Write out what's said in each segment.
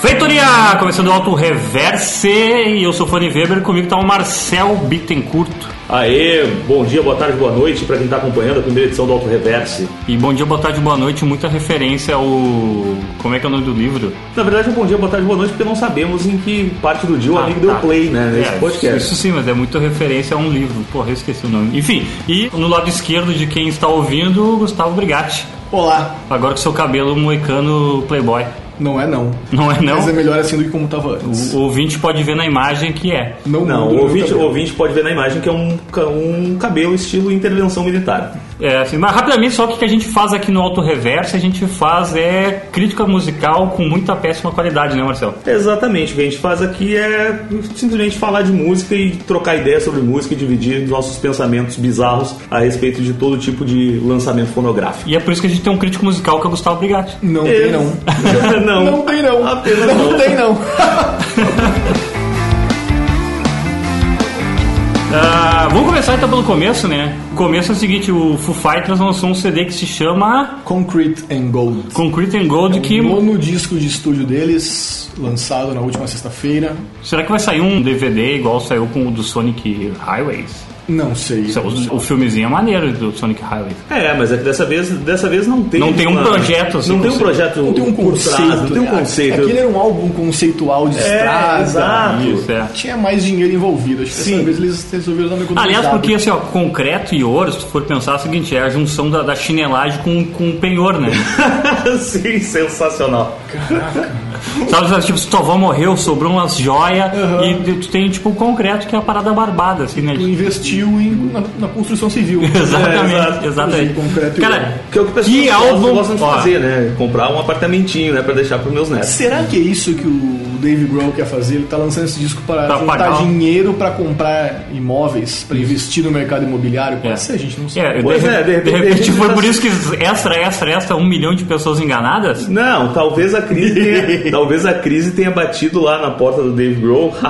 Feitoria! Começando o Auto Reverse e eu sou Fanny Weber, comigo tá o Marcel Bittencourt. Aê, bom dia, boa tarde, boa noite para quem está acompanhando a primeira edição do Auto Reverse. E bom dia, boa tarde, boa noite, muita referência ao. Como é que é o nome do livro? Na verdade, é bom dia, boa tarde, boa noite, porque não sabemos em que parte do dia o Ah, amigo tá. deu play, né, nesse É, podcast. Isso sim, mas é muita referência a um livro. Porra, eu esqueci o nome. Enfim, e no lado esquerdo de quem está ouvindo, Gustavo Brigatti. Olá. Agora com seu cabelo moicano playboy. Não é não. Não é não? Mas é melhor assim do que como tava antes. O ouvinte pode ver na imagem que é. Não, muda o ouvinte, o ouvinte pode ver na imagem que é um, um cabelo estilo intervenção militar. É, assim, mas rapidamente, só que o que a gente faz aqui no Auto Reverso, a gente faz é crítica musical com muita péssima qualidade, né, Marcel? Exatamente, o que a gente faz aqui é simplesmente falar de música e trocar ideias sobre música e dividir nossos pensamentos bizarros a respeito de todo tipo de lançamento fonográfico. E é por isso que a gente tem um crítico musical que é o Gustavo Brigatti. Não tem não. não. Não tem não. Apenas não não. tem não. Ah, vamos começar então pelo começo, né? O começo é o seguinte, o Foo Fighters lançou um CD que se chama Concrete and Gold. Concrete and Gold, O que... nono disco de estúdio deles, lançado na última sexta-feira. Será que vai sair um DVD igual saiu com o do Sonic Highways? Não sei. O, o filmezinho é maneiro do Sonic Highways. É, mas é que dessa vez, dessa vez não tem. Não tem um uma- projeto, assim, Não tem um projeto. Não tem um conceito. trás, não tem um conceito. Aquele era um álbum conceitual de estrada. exato. Isso, é. Tinha mais dinheiro envolvido. Acho que Sim. dessa vez eles resolveram dar uma. Aliás, porque assim, ó, concreto e ouro, se tu for pensar é o seguinte, é a junção da, da chinelagem com, com o penhor, né? Sim, sensacional. Sabe, tipo, se tua avó morreu, sobrou umas joias e tu tem, tipo, o concreto, que é a parada barbada, assim, né? Tu investiu em, na, na construção civil. Exatamente, É, exatamente. Concreto Cara, ouro. Que é o que o pessoal que gosta- álbum... gostam de fazer, né? Comprar um apartamentinho, né? Pra deixar pros meus netos. Será que é isso que o Dave Grohl quer fazer? Ele tá lançando esse disco para Pra juntar pagar. dinheiro para comprar imóveis, para investir no mercado imobiliário? Pode É. ser, a gente não sabe. É, Pois de, é, de de de repente foi tá- por isso que extra, extra, extra, um milhão de pessoas enganadas? Não, talvez a crise tenha, talvez a crise tenha batido lá na porta do Dave Grohl.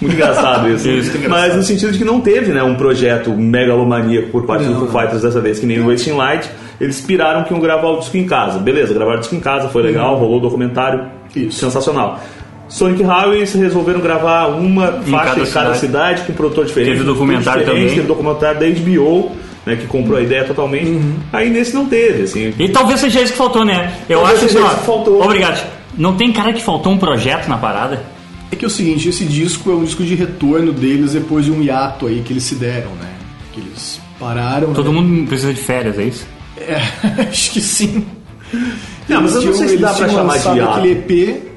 Muito engraçado isso. Isso, engraçado. Mas no sentido de que não teve né, um projeto megalomaníaco por parte Não. do Foo Fighters dessa vez, que nem o Wasting Light. Eles piraram que iam gravar o disco em casa. Beleza, gravaram o disco em casa, foi legal, rolou o documentário. Isso. Sensacional. Sonic Highways resolveram gravar uma faixa cada em cada cidade. cidade, com um produtor diferente. Teve um documentário também. Teve documentário da HBO, né, que comprou a ideia totalmente. Aí nesse não teve, assim. E talvez seja isso que faltou, né? Eu Talvez acho assim, seja ó, isso que faltou. Obrigado. Não tem cara que faltou um projeto na parada? É que é o seguinte, esse disco é um disco de retorno deles depois de um hiato aí que eles se deram, né? Que eles pararam. Todo né? mundo precisa de férias, é isso? É, acho que sim. Não, mas eu não sei se dá pra chamar de hiato. aquele EP.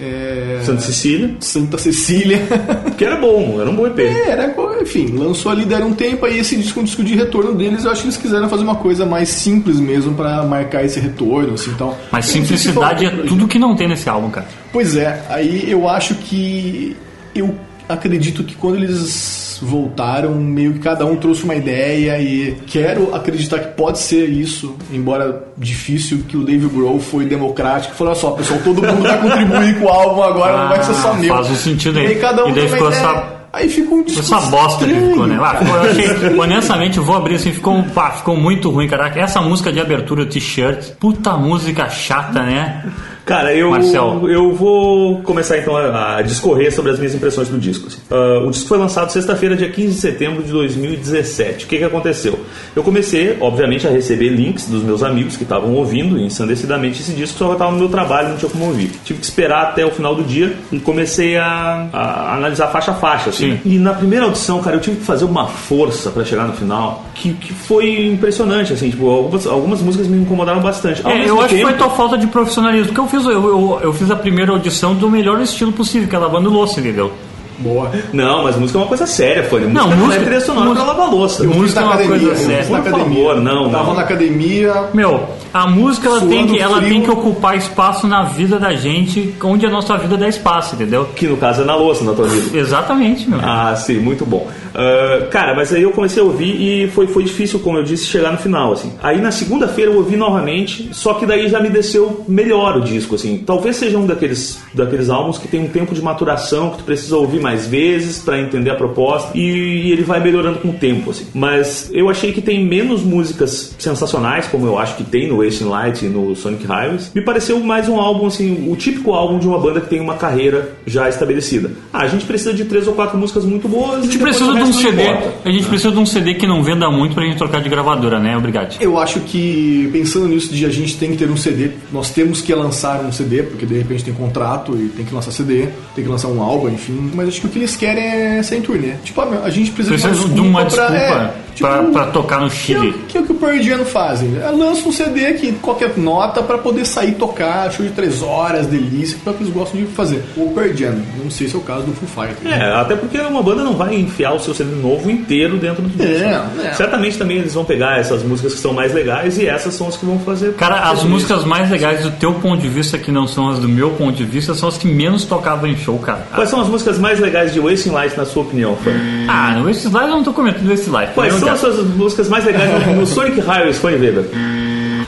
É, Santa Cecília, Santa Cecília. que era bom, era um bom EP. É, era, enfim, lançou ali, deram um tempo, aí esse disco um disco de retorno deles, eu acho que eles quiseram fazer uma coisa mais simples mesmo pra marcar esse retorno, assim, então... Mas simplicidade é tudo que não tem nesse álbum, cara. Pois é, aí eu acho que eu acredito que quando eles voltaram, meio que cada um trouxe uma ideia e quero acreditar que pode ser isso, embora difícil, que o Dave Grohl foi democrático, falou olha só, pessoal, todo mundo vai contribuir com o álbum agora, não vai ser só Ah, meu. faz um sentido aí. E aí cada um E daí ficou ideia. essa- Aí fica um disco Essa bosta que ficou, né? Ah, ficou- eu achei, honestamente, eu vou abrir assim, ficou, pá, ficou muito ruim, caraca. Essa música de abertura, t-shirt, puta música chata, né? Cara, eu, Marcel. eu vou começar então a, a discorrer sobre as minhas impressões do disco. assim. Ah, o disco foi lançado sexta-feira, dia 15 de setembro de 2017. O que, que aconteceu? Eu comecei, obviamente, a receber links dos meus amigos que estavam ouvindo ensandecidamente esse disco, só que eu estava no meu trabalho, não tinha como ouvir. Tive que esperar até o final do dia e comecei a, a analisar faixa a faixa. assim. Sim. E na primeira audição, cara, eu tive que fazer uma força para chegar no final que, que foi impressionante. Assim, tipo, algumas, algumas músicas me incomodaram bastante. Ao É, eu acho que tempo- foi tua falta de profissionalismo. Porque eu fiz, eu, eu, eu fiz a primeira audição do melhor estilo possível, que é lavando louça, entendeu? Boa. Não, mas música é uma coisa séria, Fanny. Música Não, não, música- é trilha sonora música- pra lavar louça. Eu Música na é uma academia, coisa séria. Por academia. favor, não, Tava não. na academia, Meu, a música ela tem, que, ela frio. tem que ocupar espaço na vida da gente, onde a nossa vida dá espaço, entendeu? Que no caso é na louça, na tua vida. Exatamente, meu. Ah, sim, muito bom. Uh, cara, mas aí eu comecei a ouvir e foi, foi difícil, como eu disse, chegar no final, assim. Aí na segunda-feira eu ouvi novamente, só que daí já me desceu melhor o disco, assim. Talvez seja um daqueles, daqueles álbuns que tem um tempo de maturação, que tu precisa ouvir mais vezes para entender a proposta e, e, ele vai melhorando com o tempo, assim. Mas eu achei que tem menos músicas sensacionais, como eu acho que tem no Wasting Light e no Sonic Highways. Me pareceu mais um álbum, assim, o típico álbum de uma banda que tem uma carreira já estabelecida. Ah, a gente precisa de três ou quatro músicas muito boas. A gente precisa de um CD. A gente precisa de um CD que não venda muito pra gente trocar de gravadora, né? Obrigado. Eu acho que pensando nisso de a gente tem que ter um CD, nós temos que lançar um CD, porque de repente tem contrato e tem que lançar CD, tem que lançar um álbum, enfim. Mas acho que o que eles querem é ser em turnê. Tipo, a gente precisa, precisa de uma desculpa, de uma desculpa pra, é, tipo, pra, pra, tocar no Chile. Que, que é o que o Pearl Jam fazem. É, lança um CD que qualquer nota pra poder sair tocar, show de três horas, delícia, que é o que eles gostam de fazer. O Pearl Jam, não sei se é o caso do Foo Fighters. É, até porque uma banda não vai enfiar o seu CD novo inteiro dentro do disco. É, é. Certamente também eles vão pegar essas músicas que são mais legais e essas são as que vão fazer. Cara, as músicas mais legais do teu ponto de vista, que não são as do meu ponto de vista, são as que menos tocavam em show, cara. Quais são as músicas mais legais de Wasting Light, na sua opinião, Fran? Ah, no Wasting Light eu não tô comentando Wasting Light. Quais são as suas músicas mais legais no Sonic Highways, Fanny Weber?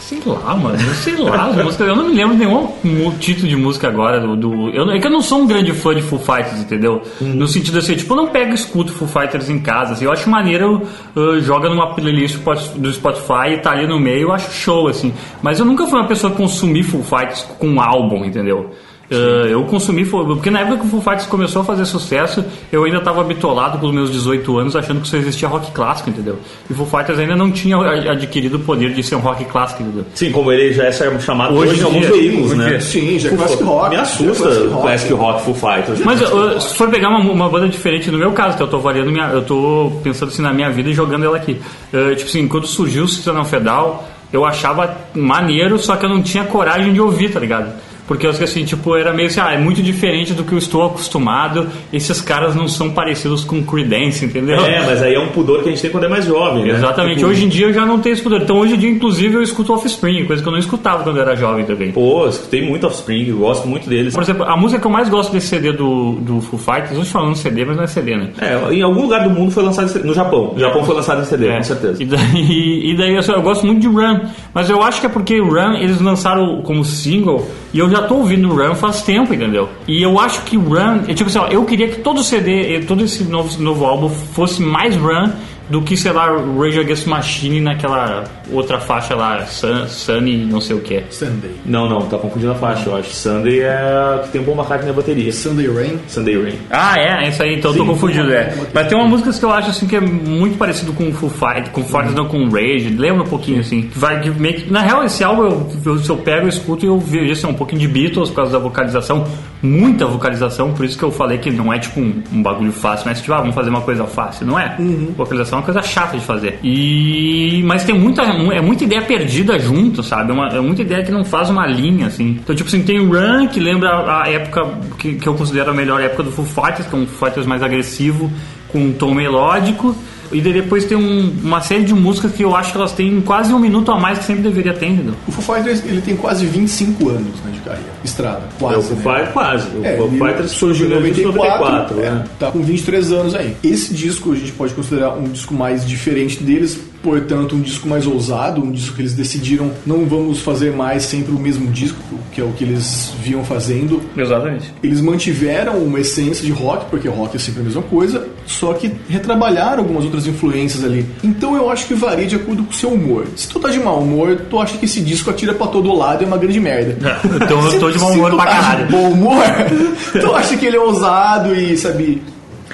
Sei lá, mano. Sei lá. As músicas, eu não me lembro nenhum título de música agora. Do, do eu, é que eu não sou um grande fã de Foo Fighters, entendeu? Hum. No sentido assim, tipo, eu não pego e escuto Foo Fighters em casa. Assim, eu acho maneiro, uh, joga numa playlist do Spotify e tá ali no meio, eu acho show, assim. Mas eu nunca fui uma pessoa que consumir Foo Fighters com um álbum, entendeu? Uh, eu consumi, porque na época que o Foo Fighters começou a fazer sucesso, eu ainda estava bitolado com os meus 18 anos, achando que só existia rock clássico, entendeu? E o Foo Fighters ainda não tinha adquirido o poder de ser um rock clássico, entendeu? Sim, como ele já é chamado hoje, hoje em alguns veículos, né? Sim, já é classic rock. Me assusta o classic rock Foo Fighters. Mas uh, se for pegar uma, uma, banda diferente, no meu caso, que eu tô variando minha, eu tô pensando assim na minha vida e jogando ela aqui. Uh, tipo assim, quando surgiu o Sistema Fedal, eu achava maneiro, só que eu não tinha coragem de ouvir, tá ligado? Porque eu assim, tipo, era meio assim, ah, é muito diferente do que eu estou acostumado. Esses caras não são parecidos com Creedence, entendeu? É, mas aí é um pudor que a gente tem quando é mais jovem, né? Exatamente. Tipo... Hoje em dia eu já não tenho esse pudor. Então hoje em dia, inclusive, eu escuto Offspring, coisa que eu não escutava quando eu era jovem também. Pô, eu escutei muito Offspring, eu gosto muito deles. Por exemplo, a música que eu mais gosto desse CD do, do Foo Fighters, estou falando CD, mas não é CD, né? É, em algum lugar do mundo foi lançado no Japão. No Japão foi lançado em CD, é. com certeza. E daí, e daí eu, eu gosto muito de Run, mas eu acho que é porque Run eles lançaram como single e eu já tô ouvindo Run faz tempo, entendeu? E eu acho que Run, tipo assim, ó, eu queria que todo CD, todo esse novo, novo álbum fosse mais Run do que, sei lá, Rage Against Machine naquela outra faixa lá, Sun, Sunny, não sei o que. Sunday. Não, não, tá confundindo a faixa, eu acho. Sunday é que tem um bom McCartney na bateria. Sunday Rain? Sunday Rain. Ah, é, é isso aí, então Sim, eu tô confundido, é. Mas tem uma música que eu acho assim que é muito parecido com Full Fight, com Fighters, uhum. não com Rage, lembra um pouquinho assim. Vai, meio que, na real, esse álbum, eu, eu, se eu pego, eu escuto e eu vejo assim, um pouquinho de Beatles por causa da vocalização, muita vocalização, por isso que eu falei que não é tipo um, um bagulho fácil, mas tipo, ah, vamos fazer uma coisa fácil, não é? Uhum. Vocalização é uma coisa chata de fazer. E mas tem muita é muita ideia perdida junto, sabe? É, uma, é muita ideia que não faz uma linha assim. Então tipo assim, tem o Run que lembra a época que, que eu considero a melhor época do Foo Fighters, que é um Foo Fighters mais agressivo, com um tom melódico. E depois tem um, uma série de músicas que eu acho que elas têm quase um minuto a mais que sempre deveria ter, entendeu? O Foo Fighters ele tem quase 25 anos né, de carreira, estrada, quase. É, o Foo né? quase. O é, Foo Fighters surgiu em 94, 94 é, né? tá com 23 anos aí. Esse disco a gente pode considerar um disco mais diferente deles, portanto, um disco mais ousado, um disco que eles decidiram não vamos fazer mais sempre o mesmo disco, que é o que eles vinham fazendo. Exatamente. Eles mantiveram uma essência de rock, porque rock é sempre a mesma coisa, só que retrabalharam algumas outras influências ali. Então eu acho que varia de acordo com o seu humor. Se tu tá de mau humor, tu acha que esse disco atira pra todo lado e é uma grande merda. É, então eu tô de mau humor pra tá caralho. Bom humor, tu acha que ele é ousado e, sabe,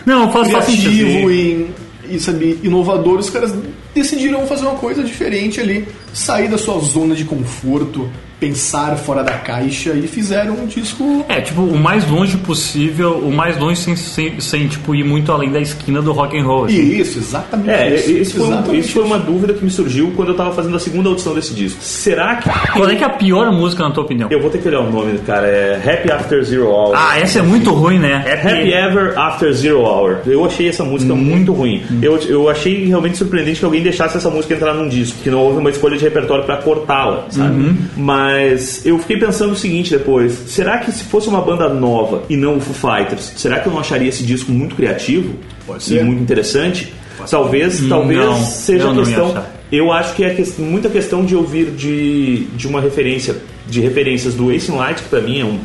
não, faz, criativo faz e, e, sabe, inovador. Os caras decidiram fazer uma coisa diferente ali, sair da sua zona de conforto, pensar fora da caixa e fizeram um disco. É, tipo, o mais longe possível, o mais longe sem, sem, sem tipo, ir muito além da esquina do rock and roll. Assim. Isso, exatamente. É, isso, isso, foi, exatamente isso foi uma dúvida que me surgiu quando eu tava fazendo a segunda audição desse disco. Será que. Qual é que é a pior música, na tua opinião? Eu vou ter que olhar o nome, cara. É Happy After Zero Hour. Ah, essa é muito ruim, né? Happy, Happy Ever After Zero Hour. Eu achei essa música hum. muito ruim. Hum. Eu, eu achei realmente surpreendente que alguém alguém deixasse essa música entrar num disco, que não houve uma escolha de repertório para cortá-la, sabe? Mas eu fiquei pensando o seguinte depois: será que se fosse uma banda nova e não o Foo Fighters, será que eu não acharia esse disco muito criativo Pode e ser. muito interessante? Talvez, talvez Não, seja a não questão. Eu acho que é que- muita questão de ouvir de, de uma referência, de referências do Ace in Light, que pra mim é, um,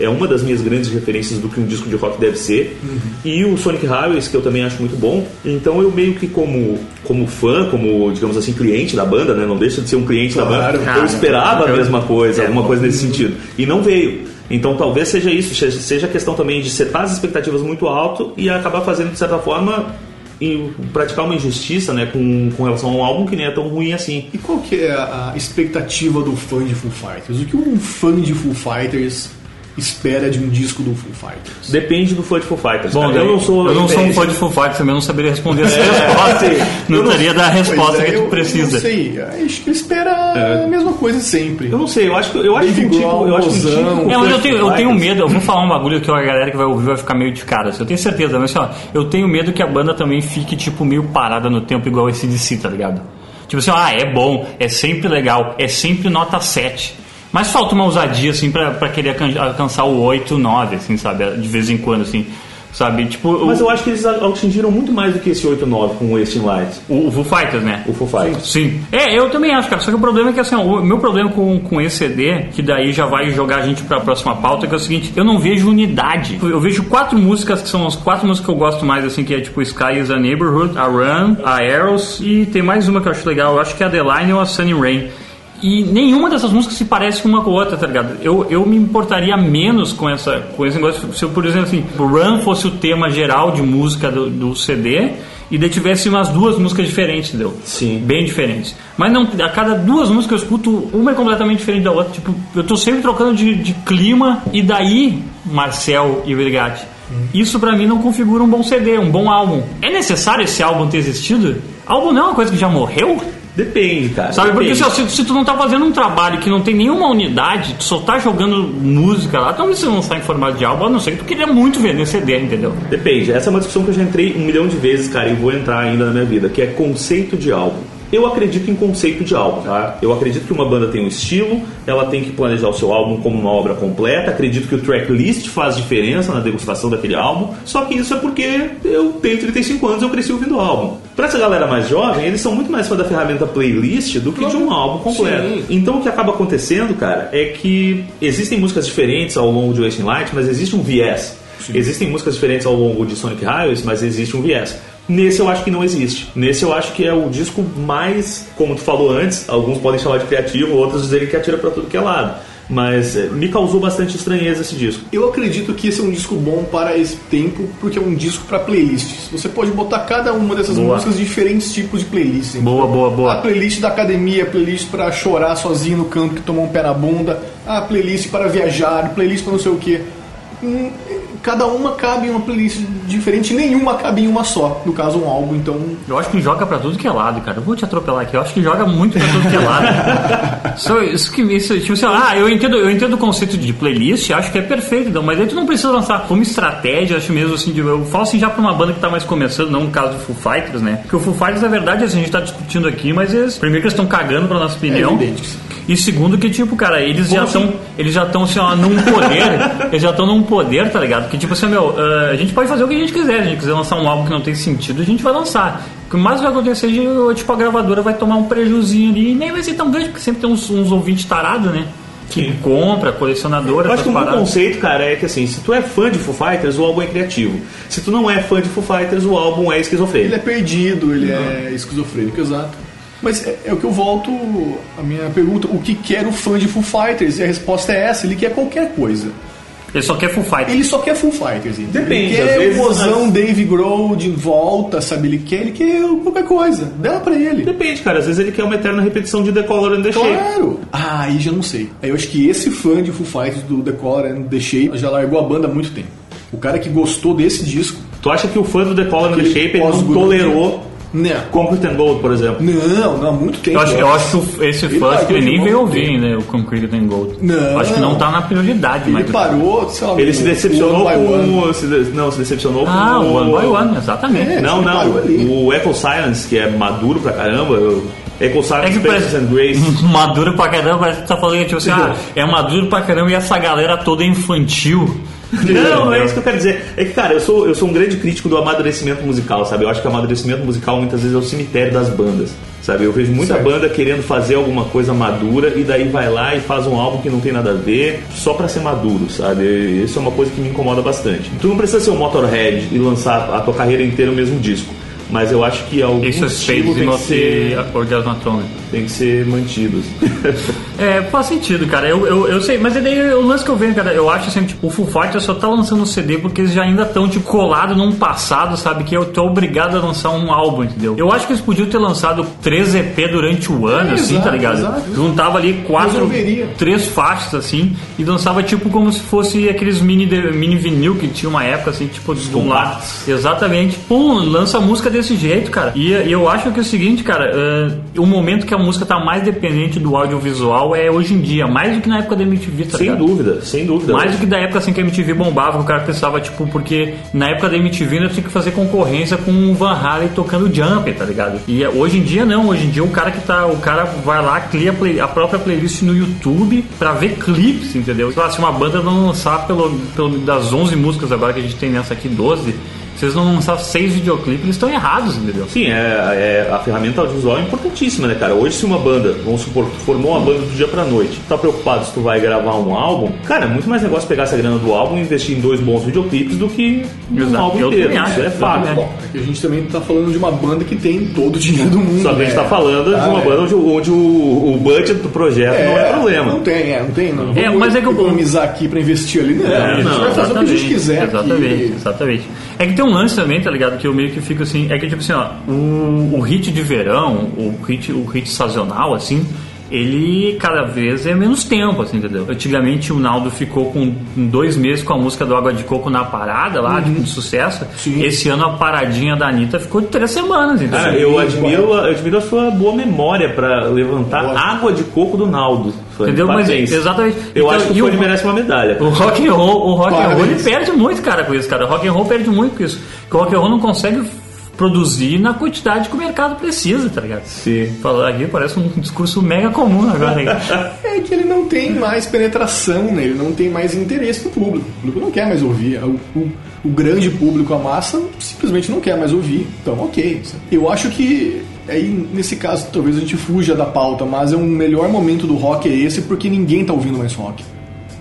é uma das minhas grandes referências do que um disco de rock deve ser, Uhum. e o Sonic Highways, que eu também acho muito bom. Então eu meio que como, como fã, como, digamos assim, cliente da banda, né? Não deixa de ser um cliente da Claro. banda. Cara, eu esperava a eu- mesma coisa, é, alguma coisa nesse sentido. E não veio. Então talvez seja isso, seja- a questão também de setar as expectativas muito alto e acabar fazendo, de certa forma, praticar uma injustiça né, com, com relação a um álbum que nem é tão ruim assim. E qual que é a a expectativa do fã de Foo Fighters? O que um fã de Foo Fighters espera de um disco do Foo Fighters? Depende do fã de Foo Fighters. Bom, eu não sou, eu não sou um fã de Foo Fighters, também não saberia responder essa resposta. sim. Não Eu não- teria dar a resposta Pois é, que eu- tu precisa. Não sei, acho que ele espera a mesma coisa sempre. Eu não sei, eu acho que eu acho que um tipo, eu acho que um tipo É, mas eu de tenho, eu tenho medo, eu vou falar um bagulho que a galera que vai ouvir vai ficar meio de cara. assim, Eu tenho certeza, mas assim, ó, eu tenho medo que a banda também fique, tipo, meio parada no tempo, igual esse DC, tá ligado? Tipo assim, ah, é bom, é sempre legal, é sempre nota 7. Mas falta uma ousadia, assim, pra, pra querer alcan- alcançar o 8, 9, assim, sabe? De vez em quando, assim, sabe? Tipo, Mas o, eu acho que eles atingiram muito mais do que esse 8-9 com o Wasting Light, o, o Foo Fighters, né? o Foo Fighters. Sim. É, eu também acho, cara. Só que o problema é que assim, o meu problema com, com esse CD, que daí já vai jogar a gente pra próxima pauta, é que é o seguinte, eu não vejo unidade. Eu vejo quatro músicas que são as quatro músicas que eu gosto mais, assim, que é tipo Sky is a Neighborhood, a Run, a Arrows e tem mais uma que eu acho legal, eu acho que é a The Line ou a Sunny Rain. E nenhuma dessas músicas se parece uma com a outra, tá ligado? Eu, eu me importaria menos com, essa, com esse negócio. Se eu, por exemplo, assim, o Run fosse o tema geral de música do, do CD e daí tivesse umas duas músicas diferentes, entendeu? Sim. Bem diferentes. Mas não, a cada duas músicas eu escuto, uma é completamente diferente da outra. Tipo, eu tô sempre trocando de, de clima e daí, Marcel e Brigatti. Isso pra mim não configura um bom CD, um bom álbum. É necessário esse álbum ter existido? Álbum não é uma coisa que já morreu? Depende, cara. Sabe, porque depende. se, se, se tu não tá fazendo um trabalho que não tem nenhuma unidade, tu só tá jogando música lá, então você não sai em formato de álbum, a não ser que tu queria muito vender CD, entendeu? Depende. Essa é uma discussão que eu já entrei um milhão de vezes, cara, e vou entrar ainda na minha vida, que é conceito de álbum. Eu acredito em conceito de álbum, tá? Eu acredito que uma banda tem um estilo, ela tem que planejar o seu álbum como uma obra completa. Acredito que o tracklist faz diferença na degustação daquele álbum. Só que isso é porque eu tenho 35 anos e eu cresci ouvindo álbum. Pra essa galera mais jovem, eles são muito mais fã da ferramenta playlist do que de um álbum completo. Sim. Então o que acaba acontecendo, cara, é que existem músicas diferentes ao longo de Wasting Light, mas existe um viés. Existem músicas diferentes ao longo de Sonic Highways, mas existe um viés. Nesse eu acho que não existe. Nesse eu acho que é o disco mais, como tu falou antes, alguns podem chamar de criativo, outros dizerem que atira pra tudo que é lado. Mas eh, me causou bastante estranheza esse disco. Eu acredito que esse é um disco bom para esse tempo, porque é um disco para playlists. Você pode botar cada uma dessas Boa. músicas em diferentes tipos de playlists. entendeu? Boa, boa, A boa. playlist da academia, playlist para chorar sozinho no canto que tomou um pé na bunda, a playlist para viajar, playlist para não sei o que. Cada uma cabe em uma playlist diferente, nenhuma cabe em uma só. No caso, um álbum, então. Eu acho que joga pra tudo que é lado, cara. Eu vou te atropelar aqui. Eu acho que joga muito pra tudo que é lado. Só isso que isso, tipo assim, ah, eu entendo, eu entendo o conceito de playlist, acho que é perfeito, então, mas aí tu não precisa lançar como estratégia, acho mesmo assim, de, eu falo assim já pra uma banda que tá mais começando, não no caso do Foo Fighters, né? Porque o Foo Fighters, na verdade, assim, a gente tá discutindo aqui, mas eles, primeiro que eles estão cagando pra nossa opinião. evidente sim. E segundo que, tipo, cara, eles já estão. Eles já estão assim, ó, num poder. eles já estão num poder, tá ligado? Que tipo assim, meu, ah, a gente pode fazer o que a gente quiser. Se a gente quiser lançar um álbum que não tem sentido, a gente vai lançar. O que mais vai acontecer é tipo, a gravadora vai tomar um prejuzinho ali e nem vai ser tão grande, porque sempre tem uns, uns ouvintes tarados, né? Que Sim. compra, colecionadora, Eu acho que essas o meu paradas. conceito, cara, é que assim, se tu é fã de Foo Fighters, o álbum é criativo. Se tu não é fã de Foo Fighters, o álbum é Ele esquizofrênico. é perdido, ele é esquizofrênico, exato. Mas é, é o que eu volto a minha pergunta: o que quer o fã de Foo Fighters? E a resposta é essa: ele quer qualquer coisa. Ele só quer Full Fighter. Ele só quer Foo Fighters. entendeu? Depende, Ele quer vezes- o mozão às- Dave Grohl de volta, sabe? Ele quer, ele quer qualquer coisa. Dá pra ele. Depende, cara. Às vezes ele quer uma eterna repetição de The Color and the Shape. Claro! Ah, aí já não sei. Aí eu acho que esse fã de Foo Fighters do The Color and The Shape já largou a banda há muito tempo. O cara que gostou desse disco, Tu acha que o fã do The Color and the Shape ele não tolerou Não. Concrete and Gold, por exemplo. Não, não, há muito tempo. Eu acho, eu acho que esse Ele fã que ele nem veio ouvir tempo. ainda o Concrete and Gold. Não. Acho que não tá na prioridade, Ele parou, sei lá, Ele se no- decepcionou com. One. se de- não, se decepcionou Ah, com. o One by One, exatamente. É. Não, Ele não. ali. O Echo Silence, que é maduro pra caramba. eu- Echo É Silence, que Spaces parece- and Grace. maduro pra caramba, parece que tá falando tipo assim, ah, é maduro pra caramba e essa galera toda é infantil. Não, não é isso que eu quero dizer. É que, cara, eu sou, eu sou um grande crítico do amadurecimento musical, sabe? Eu acho que o amadurecimento musical muitas vezes é o cemitério das bandas, sabe? Eu vejo muita Certo. banda querendo fazer alguma coisa madura e daí vai lá e faz um álbum que não tem nada a ver só pra ser maduro, sabe? Isso é uma coisa que me incomoda bastante. Tu não precisa ser um Motorhead e lançar a tua carreira inteira o mesmo disco. Mas eu acho que algum Isso é estilo tem que, ser, Orgasmatron. tem que ser mantido. É, faz sentido, cara. Eu, eu, eu sei, mas é daí o lance que eu vejo, cara, eu acho assim, tipo, o Full Fighters só tá lançando um CD porque eles já ainda estão, tipo, colados num passado, sabe? Que eu tô obrigado a lançar um álbum, entendeu? Eu acho que eles podiam ter lançado três EP durante o ano, É, assim, exato, tá ligado? exato. Juntava ali quatro, três faixas, assim, e lançava, tipo, como se fosse aqueles mini, de- mini vinil que tinha uma época, assim, tipo, de um lado. Exatamente. Pum, lança a música desse jeito, cara. E, e eu acho que é o seguinte, cara, eh, o momento que a música tá mais dependente do audiovisual é hoje em dia, mais do que na época da MTV, tá sem ligado? dúvida, sem dúvida. Mais do que da época assim que a MTV bombava, que o cara pensava, tipo, porque na época da MTV ainda tinha que fazer concorrência com o Van Halen tocando Jump, tá ligado? E eh, hoje em dia não, hoje em dia o cara que tá, o cara vai lá, cria a, própria playlist no YouTube pra ver clipes, entendeu? Lá, se uma banda não lançar pelo, pelo das 11 músicas agora que a gente tem nessa aqui, 12, se eles não lançar seis videoclipes, eles estão errados, entendeu? Sim, é, é- a ferramenta audiovisual é importantíssima, né, cara? Hoje, se uma banda, vamos supor, tu formou uma banda do dia pra noite, tá preocupado se tu vai gravar um álbum, cara, é muito mais negócio pegar essa grana do álbum e investir em dois bons videoclipes do que um Exato. álbum Eu inteiro. também Isso acho, é fato. Bom, é que a gente também tá falando de uma banda que tem todo o dinheiro do mundo. Só que a gente né? tá falando de Ah, uma é. banda onde, o- onde o, o budget do projeto não é problema. Não tem, é, não tem. Não. É, Vamos mas é que eu- economizar aqui pra investir ali, não. É, a gente não, vai fazer o que a gente quiser Exatamente, aqui. exatamente. É que tem um lance também, tá ligado? Que eu meio que fico assim. É que, tipo assim, ó, o, o hit de verão, o hit, o hit sazonal, assim. Ele cada vez é menos tempo, assim, entendeu? Antigamente o Naldo ficou com dois meses com a música do Água de Coco na parada lá, tipo, de sucesso. Uhum. Sim. Esse ano a paradinha da Anitta ficou de três semanas, entendeu? Cara, eu admiro, eu admiro a sua boa memória pra levantar água de coco do Naldo. Fã. Entendeu? Mas, exatamente. Eu Então, acho que o Fone merece uma medalha. O rock and roll, o rock and roll ele perde muito, cara, com isso, cara. O rock and roll perde muito com isso. Porque o rock and roll não consegue produzir na quantidade que o mercado precisa, tá ligado? Sim. Falar aqui parece um discurso mega comum agora. hein? É que ele não tem mais penetração, né? ele não tem mais interesse no público. O público não quer mais ouvir. O, o- o grande público, a massa, simplesmente não quer mais ouvir. Então, ok. Eu acho que aí, nesse caso, talvez a gente fuja da pauta, mas é um melhor momento do rock é esse porque ninguém tá ouvindo mais rock.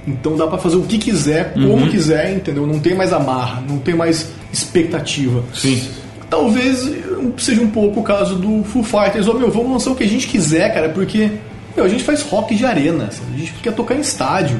Então dá pra fazer o que quiser, como quiser, entendeu? Não tem mais amarra, não tem mais expectativa. Sim. Talvez seja um pouco o caso do Foo Fighters. Ô, meu, vamos lançar o que a gente quiser, cara, porque meu, a gente faz rock de arena, sabe? a gente quer tocar em estádio.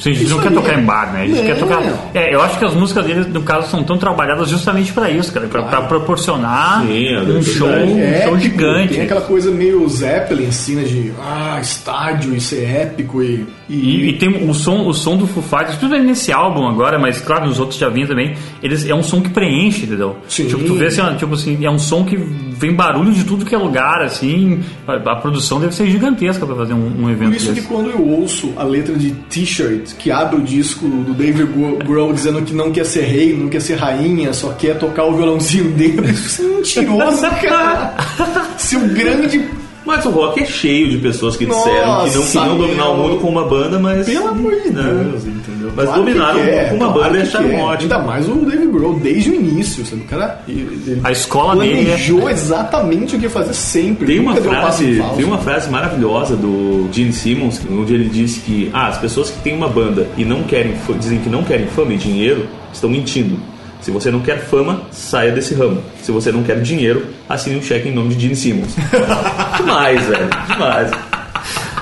Sim, a gente Isso não quer aí tocar é- em bar, né? A gente Não. quer tocar. É, eu acho que as músicas deles, no caso, são tão trabalhadas justamente pra isso, cara. Pra, pra proporcionar Sim, é um show, um É show épico, gigante. Tem aquela coisa meio Zeppelin, assim, né? De ah, estádio e ser épico e. E, e tem o som, o som do Foo Fighters, tudo bem nesse álbum agora, mas claro, nos outros já vinha também. Eles, é um som que preenche, entendeu? Sim. Tipo, tu vê assim, tipo assim, é um som que vem barulho de tudo que é lugar, assim. A, a produção deve ser gigantesca pra fazer um, um evento Por isso que desse. quando eu ouço a letra de T-shirt, que abre o disco do David Gro- Grohl dizendo que não quer ser rei, não quer ser rainha, só quer tocar o violãozinho dele, isso é mentiroso, cara. Seu grande. Mas o rock é cheio de pessoas que disseram que não Nossa, queriam dominar meu. o mundo com uma banda, mas. Pelo amor de Né? Deus, entendeu? Mas Claro dominaram quer, com uma claro banda e acharam ótimo. Ainda mais o David Grohl, desde o início, sabe? O cara. A escola dele é- planejou exatamente o que ia fazer sempre. Tem uma, um frase, falso. tem uma frase maravilhosa do Gene Simmons, onde ele diz que ah, as pessoas que têm uma banda e não querem dizem que não querem fama e dinheiro estão mentindo. Se você não quer fama, saia desse ramo. Se você não quer dinheiro, assine um cheque em nome de Gene Simmons. demais, velho. Demais.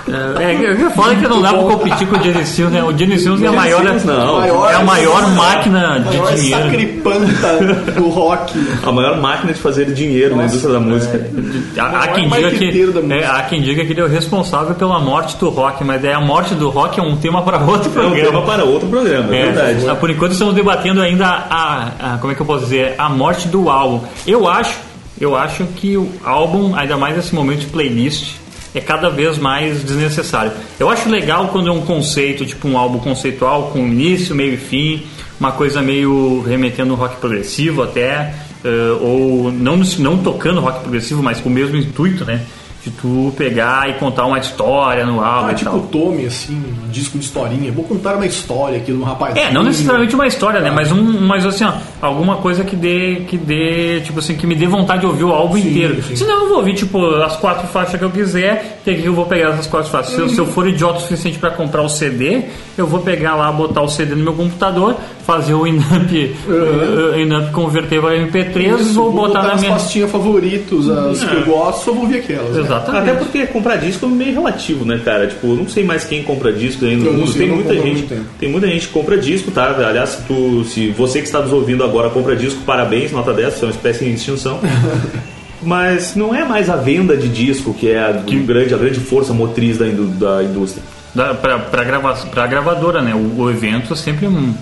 É, o que é foda é que não dá pra competir com o Simmons, né? O Simmons é a maior. Não. É a maior máquina de maior dinheiro. sacripanta do rock. A maior máquina de fazer dinheiro na Nossa, indústria da música. Há, há quem diga que, música. é, há quem diga que ele é o responsável pela morte do rock, mas é a morte do rock é um tema para outro É um programa. tema para outro programa, é, É, verdade. ah, por enquanto estamos debatendo ainda a, a- como é que eu posso dizer, a morte do álbum. Eu acho, eu acho que o álbum, ainda mais nesse momento de playlist, é cada vez mais desnecessário. Eu acho legal quando é um conceito, tipo um álbum conceitual com início, meio e fim, uma coisa meio remetendo rock progressivo até, uh, ou não, não tocando rock progressivo, mas com o mesmo intuito, né? De tu pegar e contar uma história no álbum. Ah, tipo tal. Tome, assim, um disco de historinha. Vou contar uma história aqui de um rapaz. É, não necessariamente uma história, né? Mas, um, mas assim, ó, alguma coisa que dê, que dê, tipo assim, que me dê vontade de ouvir o álbum Sim, inteiro. sim. Senão eu vou ouvir, tipo, as quatro faixas que eu quiser, que aqui eu vou pegar essas quatro faixas. Se, eu- se eu for idiota o suficiente para comprar o CD, eu vou pegar lá, botar o CD no meu computador, fazer o Inamp, uh, Inamp converter para MP3 Isso, vou botar na as minha. pastinhas favoritos, as que eu gosto, só vou ouvir aquelas. né? Exatamente. Até porque comprar disco é meio relativo, né, cara? Tipo, eu não sei mais quem compra disco aí no mundo. sei, Tem muita gente. Tem muita gente que compra disco, tá? Aliás, se, tu, se você que está nos ouvindo agora compra disco, parabéns, nota 10, você é uma espécie de extinção. Mas não é mais a venda de disco que é a, o grande, a grande força motriz da, indú- da indústria. Da, pra, pra, grava, pra gravadora, né? O, o evento é sempre um.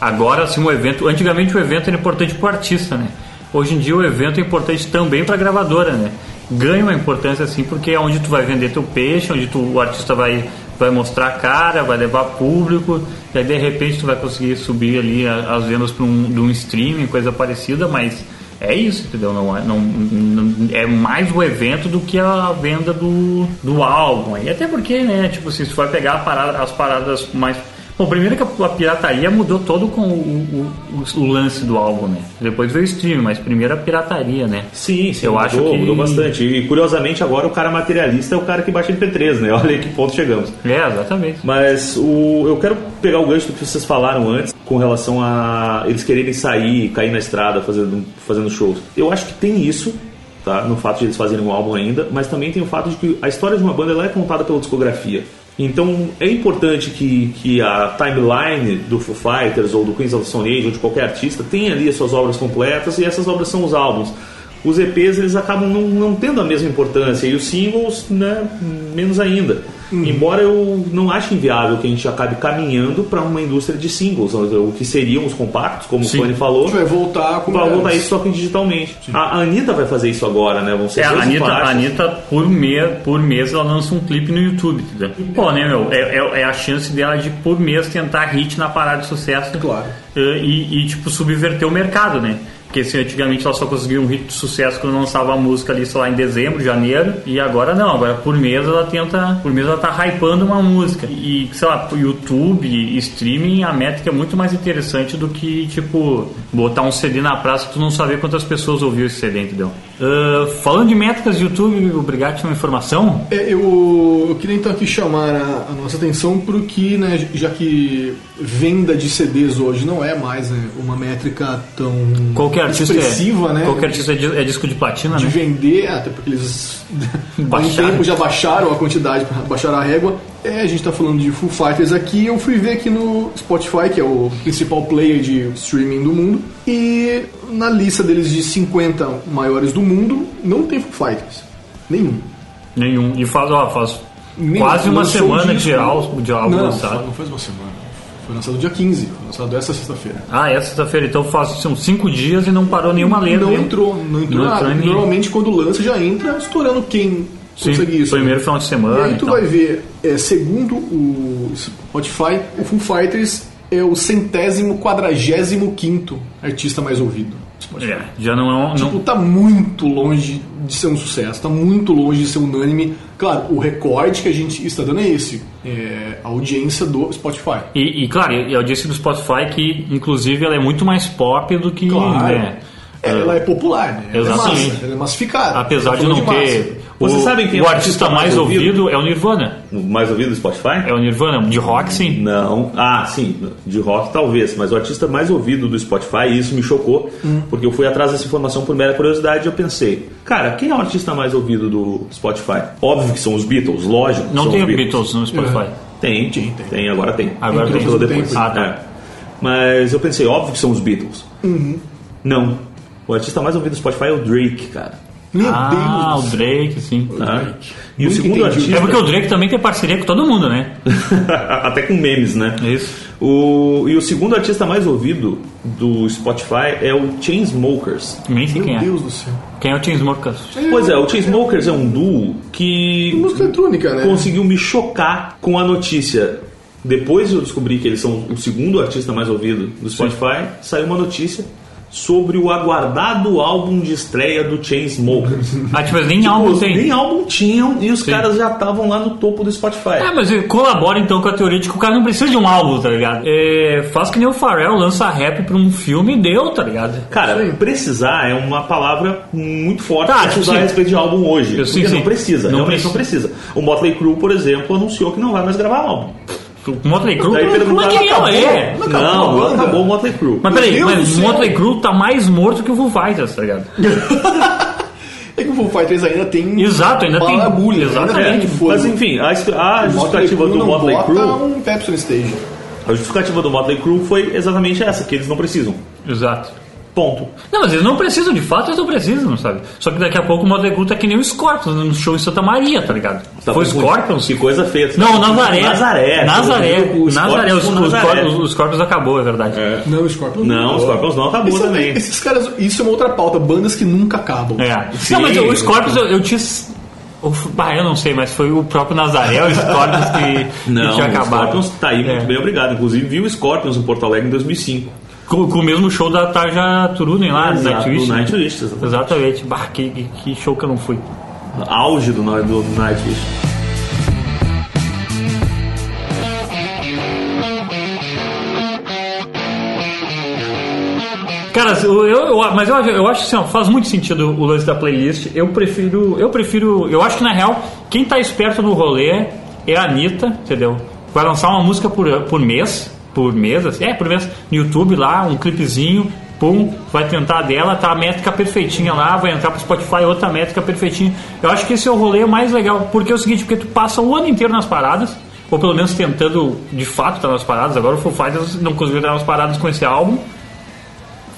Agora, assim, o evento. Antigamente o evento era importante pro artista, né? Hoje em dia o evento é importante também pra gravadora, né? Ganha uma importância assim porque é onde tu vai vender teu peixe, onde tu, o artista vai, vai mostrar a cara, vai levar público, e aí de repente tu vai conseguir subir ali as vendas para um, de um streaming, coisa parecida, mas é isso, entendeu? Não, é- não, não- é mais o evento do que a venda do, do álbum. E até porque, né, tipo, se tu vai pegar parada- as paradas mais. Bom, primeiro que a, pirataria mudou todo com o, o- o- lance do álbum, né? Depois veio o streaming, mas primeiro a pirataria, né? Sim, sim, Eu mudou, acho que- mudou bastante. E curiosamente agora o cara materialista é o cara que baixa MP3, né? Olha aí que ponto chegamos. É, exatamente. Mas o, eu quero pegar o gancho do que vocês falaram antes com relação a eles quererem sair, cair na estrada fazendo, fazendo shows. Eu acho que tem isso, tá? No fato de eles fazerem um álbum ainda, mas também tem o fato de que a história de uma banda ela é contada pela discografia. Então é importante que, que a timeline do Foo Fighters ou do Queens of the Stone Age ou de qualquer artista tenha ali as suas obras completas e essas obras são os álbuns. Os EPs eles acabam não, não tendo a mesma importância e os singles, né, menos ainda. Embora eu não ache inviável que a gente acabe caminhando para uma indústria de singles, o que seriam os compactos, como Sim. o A falou. gente vai voltar com Vai voltar isso só que digitalmente. A a Anitta vai fazer isso agora, né? Vão ser É, a Anitta, a Anitta por, mês, por mês, ela lança um clipe no YouTube, entendeu? Pô, né, meu? É, é, é a chance dela de, por mês, tentar hit na parada de sucesso. Claro. eh, E, e, tipo, subverter o mercado, né? Porque assim, antigamente ela só conseguia um hit de sucesso quando lançava a música ali, sei lá, em dezembro, janeiro. E agora não, agora por mês ela tenta. Por mês ela tá hypando uma música. E, sei lá, YouTube, streaming, a métrica é muito mais interessante do que, tipo, botar um CD na praça e tu não saber quantas pessoas ouviu esse CD, entendeu? Ah, falando de métricas de YouTube, obrigado por uma informação. É, eu, eu queria então aqui chamar a, a nossa atenção para o que, né, já que venda de CDs hoje não é mais né, uma métrica tão Qualquer artista, expressiva, é, né? qualquer artista é é disco de platina, de né? vender, até porque eles há um tempo já baixaram a quantidade, baixaram a régua. É, a gente está falando de Foo Fighters aqui, eu fui ver aqui no Spotify, que é o principal player de streaming do mundo, e na lista deles de 50 maiores do mundo, não tem Foo Fighters. Nenhum. Nenhum. E faz, ó, faz Nem- quase uma lançou semana de álbum, de álbum não, lançado. Não faz uma semana. Foi lançado dia 15, foi lançado essa sexta-feira. Ah, essa sexta-feira, então faz são cinco dias e não parou nenhuma letra. Não entrou, não entrou Não nada. entrou nenhum. Normalmente quando lança já entra estourando quem Sim, consegue isso. primeiro né? final de E semana. aí tu então. vai ver, é, segundo o Spotify, o Foo Fighters é o centésimo, quadragésimo quinto artista mais ouvido. É, já não é um. Tipo, Não, tá muito longe de ser um sucesso, tá muito longe de ser unânime. Claro, o recorde que a gente está dando é esse, é a audiência do Spotify. e, e, claro, e eu disse do Spotify que, inclusive, ela é muito mais pop do que. Claro. Né, Ela é popular, né? Ela é Exatamente. massa, ela é massificada. apesar de não ter. Você o, sabe quem é o o artista artista mais mais ouvido, ouvido? é o Nirvana. Mais ouvido do Spotify? É o Nirvana, de rock sim. Não. Ah, sim, de rock talvez, mas o artista mais ouvido do Spotify, e isso me chocou, Hum. porque eu fui atrás dessa informação por mera curiosidade e eu pensei, cara, quem é o artista mais ouvido do Spotify? Óbvio que são os Beatles, lógico. Não são tem os Beatles no Spotify. Tem, Tem, tem, tem. agora tem. Agora tem. Tem, depois. Ah, tá. É. Mas eu pensei, óbvio que são os Beatles. Uhum. Não. O artista mais ouvido do Spotify é o Drake, cara. Meu ah, Deus. o Drake, sim. Tá? E o segundo entendi. artista. É porque o Drake também tem parceria com todo mundo, né? Até com memes, né? Isso. O, e o segundo artista mais ouvido do Spotify é o Chainsmokers. Nem sei Meu quem é. Deus do céu. Quem é o Chainsmokers? Pois é, o Chainsmokers é um duo que Música eletrônica, né? conseguiu me chocar com a notícia. Depois eu descobri que eles são o segundo artista mais ouvido do Spotify, saiu uma notícia sobre o aguardado álbum de estreia do Chainsmokers. Ah, tipo, nem Tipo, álbum tem. Nem álbum tinham e os Sim. caras já estavam lá no topo do Spotify. É, mas colabora então com a teoria de que o cara não precisa de um álbum, tá ligado? É, faz que nem o Pharrell lança rap pra um filme e deu, tá ligado? Cara, precisar é uma palavra muito forte Tá, pra tipo, usar sim. a respeito de álbum hoje. Eu- sim, porque sim. não precisa, Não realmente não precisa. O Motley Crue, por exemplo, anunciou que não vai mais gravar álbum. O Motley Crue, Daí como é que acabou? é? Não acabou Não, não acabou o Motley Crue. Mas peraí, mas o. Motley Crue tá mais morto que o Foo Fighters, tá ligado? É que o Foo Fighters ainda tem. Exato, ainda tem- na agulha, exatamente. Fogo. Mas enfim, a, a Motley justificativa Crue do não Motley Crue, um Pepsi no stage. a justificativa do Motley Crue foi exatamente essa, que eles não precisam. Exato. Ponto. Não, mas eles não precisam, de fato eles não precisam, sabe? Só que daqui a pouco o Motley Crue tá que nem o Scorpions no show em Santa Maria, tá ligado? Tá Foi o. Scorpions? Que coisa feia. Não, o Nazaré. Nazaré. Nazaré. O Nazaré. Os, Scorpions os, os acabou, é verdade. É. Não, o Scorpions Não, o Scorpions não acabou Esse- também. Esses caras, isso é uma outra pauta, bandas que nunca acabam. É. Sim, não, mas o Scorpions eu, eu tinha. o- Ah, eu não sei, mas foi o próprio Nazaré, o Scorpions que, Não, que tinha o acabado. Scorpions tá aí muito É. bem obrigado. Inclusive, vi o Scorpions em Porto Alegre em 2005. Com, com o mesmo show da Tarja Turunen lá, do Exato, Nightwish. do né? Exatamente. Exatamente. Bah, que, que- que show que eu não fui. Auge do, do Nightwish. Cara, eu, eu- mas eu, acho- eu acho assim, ó, faz muito sentido o lance da playlist. Eu prefiro. Eu prefiro. Eu acho que na real, quem tá esperto no rolê é a Anitta, entendeu? Vai lançar uma música por, por mês. Por mês, assim, é, por mês, no YouTube lá, um clipezinho, pum, vai tentar dela, tá a métrica perfeitinha lá, vai entrar pro Spotify, outra métrica perfeitinha. Eu acho que esse é o rolê mais legal, porque é o seguinte, porque tu passa o ano inteiro nas paradas, ou pelo menos tentando de fato estar nas paradas, agora o Foo Fighters não conseguiu estar nas paradas com esse álbum,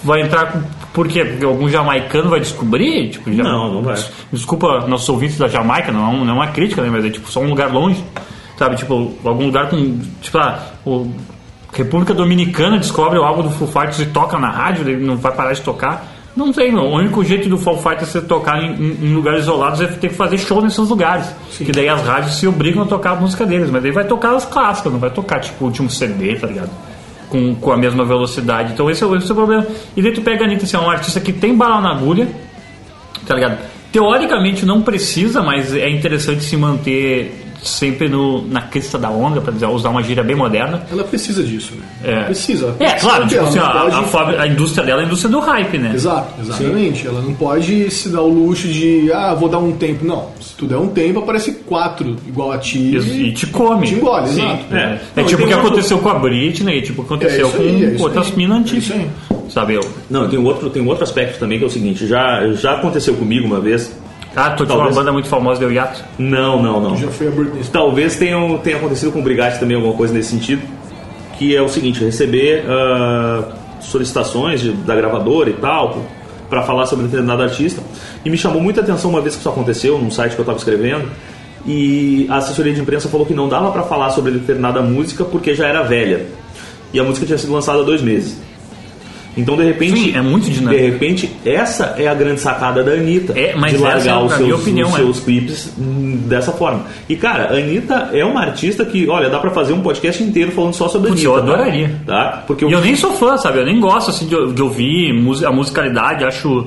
vai entrar com- porque algum jamaicano vai descobrir? Tipo, já- Não, não vai. Desculpa nossos ouvintes da Jamaica, não é, não é uma crítica, né? Mas é tipo só um lugar longe, sabe? Tipo, algum lugar com. Tipo, ah, o República Dominicana descobre o álbum do Foo Fighters e toca na rádio, ele não vai parar de tocar. Não sei, meu. O único jeito do Foo Fighters ser tocar em, em- lugares isolados é ter que fazer show nesses lugares. Que daí as rádios se obrigam a tocar a música deles, mas daí vai tocar as clássicas, não vai tocar tipo o último CD, tá ligado? com, com a mesma velocidade. Então esse é, o- esse é o problema. E daí tu pega a Anitta, assim, é um artista que tem bala na agulha, tá ligado? Teoricamente não precisa, mas é interessante se manter sempre no, na crista da onda, pra dizer, usar uma gíria bem moderna. Ela precisa disso, né? É. Ela precisa. É, claro, tipo assim, não a, pode- a fábrica- a indústria dela é a indústria do hype, né? Exato, exatamente. Ela não pode se dar o luxo de, ah, vou dar um tempo. Não, se tu der um tempo, aparece quatro igual a ti E, e te come. Te engole, Sim. exato. É, É. é Não, tipo o que tem outro- aconteceu com a Britney, e tipo o que aconteceu É aí, com é outras minas É antigas. isso aí. Sabe eu? Não, tem um outro, tem um outro aspecto também que é o seguinte: já, já aconteceu comigo uma vez. Ah, tô de uma banda muito famosa, deu hiato. Não, não, não. Já foi a Britney. Talvez tenha, tenha acontecido com o Brigatti também alguma coisa nesse sentido, que é o seguinte, receber ah, solicitações de- da gravadora e tal, para falar sobre determinado artista, e me chamou muita atenção uma vez que isso aconteceu, num site que eu estava escrevendo, e a assessoria de imprensa falou que não dava para falar sobre determinada música porque já era velha, e a música tinha sido lançada há dois meses. Então, de repente, Sim, é muito dinâmico. de repente, essa é a grande sacada da Anitta. É, mas de largar essa, os seus, opinião, os é. seus clipes hum, dessa forma. E cara, a Anitta é uma artista que, olha, dá pra fazer um podcast inteiro falando só sobre a Putz, Anitta. eu adoraria. Tá? Porque E eu nem sou fã, sabe? Eu nem gosto assim de, de ouvir a musicalidade, acho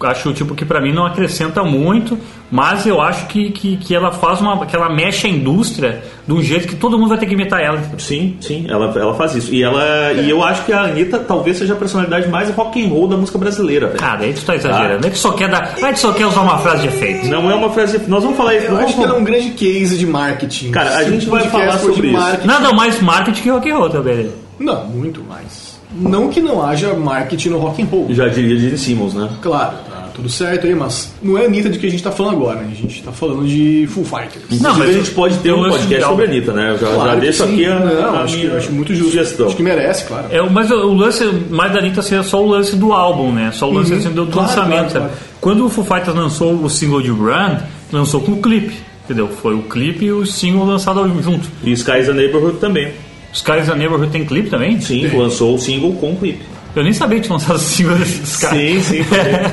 acho tipo que pra mim não acrescenta muito, mas eu acho que, que, que ela faz uma que ela mexe a indústria de um jeito que todo mundo vai ter que imitar ela. Sim, sim, ela, ela faz isso. E, ela, e eu acho que a Anitta talvez seja a personalidade mais rock and roll da música brasileira, velho. Cara, aí tu tá exagerando. É que só quer dar, é que só quer usar uma frase de efeito. Não é uma frase. Nós vamos falar isso. Eu acho que vamos- ela é um grande case de marketing. Cara, a gente o vai falar de sobre isso. marketing- Nada mais marketing que rock and roll também. Não, muito mais. Não que não haja marketing no rock and roll. Já diria Gene Simmons, né? Claro, tá. Tudo certo aí, mas não é a Anitta de que a gente tá falando agora, né? A gente tá falando de Full Fighters. Não, mas a gente pode ter um podcast de sobre a. Anitta, né? Eu já, já Claro que deixo sim. aqui a, Não, a acho, que, minha acho muito justo. sugestão. Acho que merece, claro. É, mas o lance mais da Anitta seria só o lance do álbum, né? Só o lance Uhum. assim, do, Claro, lançamento. claro. Quando o Foo Fighters lançou o single de Run, lançou com o clipe, entendeu? Foi o clipe e o single lançado junto. E Skies the Neighborhood também. Skies the Neighborhood tem clipe também? Sim, lançou o single com clipe. Eu nem sabia que tinha lançado single desses caras. Sim, sim.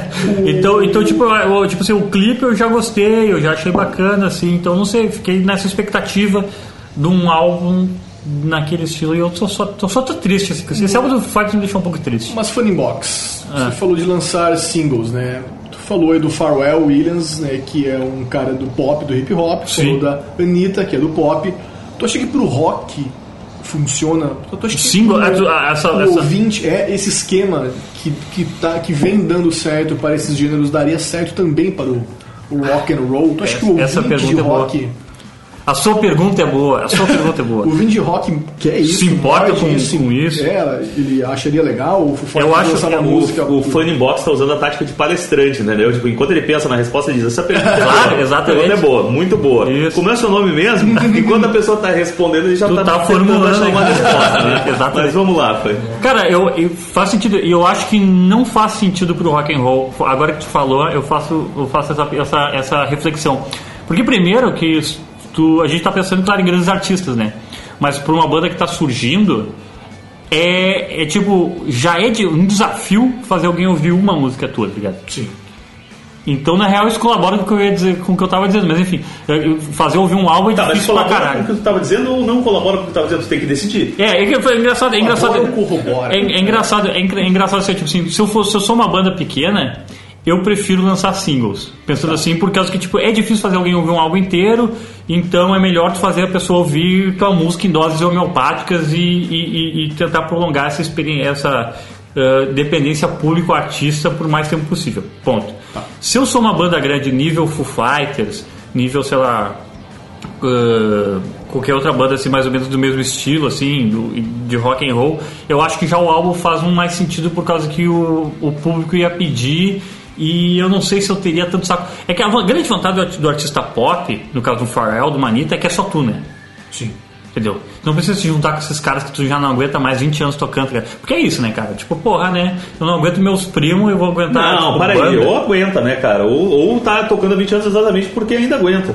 então, então tipo, eu, tipo assim, o clipe eu já gostei, eu já achei bacana, assim, então não sei, fiquei nessa expectativa de um álbum naquele estilo e eu tô só, tô, só tô triste, assim, esse álbum do Fighters me deixou um pouco triste. Mas Funny Box, Ah. você falou de lançar singles, né? Tu falou aí do Pharrell Williams, né? Que é um cara do pop, do hip hop. Sim. Falou da Anitta, que é do pop. Tu acha que pro rock funciona? Tu acha que Single, pro- essa- pro essa- ouvinte, é esse esquema que, que, tá, que vem dando certo para esses gêneros, daria certo também para o, o rock and roll? Tu acha que o Essa ouvinte pergunta é boa. A sua pergunta é boa, a sua pergunta é boa. O de rock quer isso? Se importa com- com isso? É, ele acharia legal? O Foo Eu acho que uma é O, música... o Funny Box tá usando a tática de palestrante, entendeu? Tipo, enquanto ele pensa na resposta, ele diz: Essa pergunta é Claro, boa. exatamente. A pergunta é boa, muito boa. Isso. Como é o seu nome mesmo? enquanto a pessoa tá respondendo, ele já Tu tá, tá formulando uma resposta, né? Exatamente. Mas vamos lá, foi. Cara, eu, eu- faz sentido. E eu acho que não faz sentido pro rock and roll. Agora que tu falou, eu faço, eu faço essa, essa, essa reflexão. Porque primeiro que tu, a gente tá pensando, claro, em grandes artistas, né? Mas por uma banda que tá surgindo, é, é tipo, já é de, um desafio fazer alguém ouvir uma música tua, tá ligado? Sim. Então, na real, isso colabora com o que eu ia dizer, com o que eu tava dizendo. Mas enfim, fazer ouvir um álbum é Tá, difícil pra colabora com caralho. o que tu tava dizendo ou não colabora com o que tu tava dizendo? Tu tem que decidir. É, é, foi engraçado, é engraçado. Eu corroboro. É, é engraçado, é, engra- é engraçado assim, tipo assim, se eu, for, se eu sou uma banda pequena, eu prefiro lançar singles. Pensando assim, por causa que tipo, é difícil fazer alguém ouvir um álbum inteiro, então é melhor tu fazer a pessoa ouvir tua música em doses homeopáticas e, e- e- e tentar prolongar essa experiência, essa eh, dependência público-artista por mais tempo possível. Ponto. Se eu sou uma banda grande nível Foo Fighters, nível, sei lá, uh, qualquer outra banda assim mais ou menos do mesmo estilo assim do- de rock and roll eu acho que já o álbum faz um mais sentido por causa que o, o público ia pedir e eu não sei se eu teria tanto saco é que a grande vantagem do, arti- do artista pop no caso do Pharrell do Manita é que é só tu né Sim. Entendeu? Não precisa se juntar com esses caras que tu já não aguenta mais 20 anos tocando, cara. Porque é isso, né, cara? Tipo, porra, né? Eu não aguento meus primos, eu vou aguentar. Não, tipo, para aí. Ou aguenta, né, cara? Ou, ou tá tocando há 20 anos exatamente porque ainda aguenta.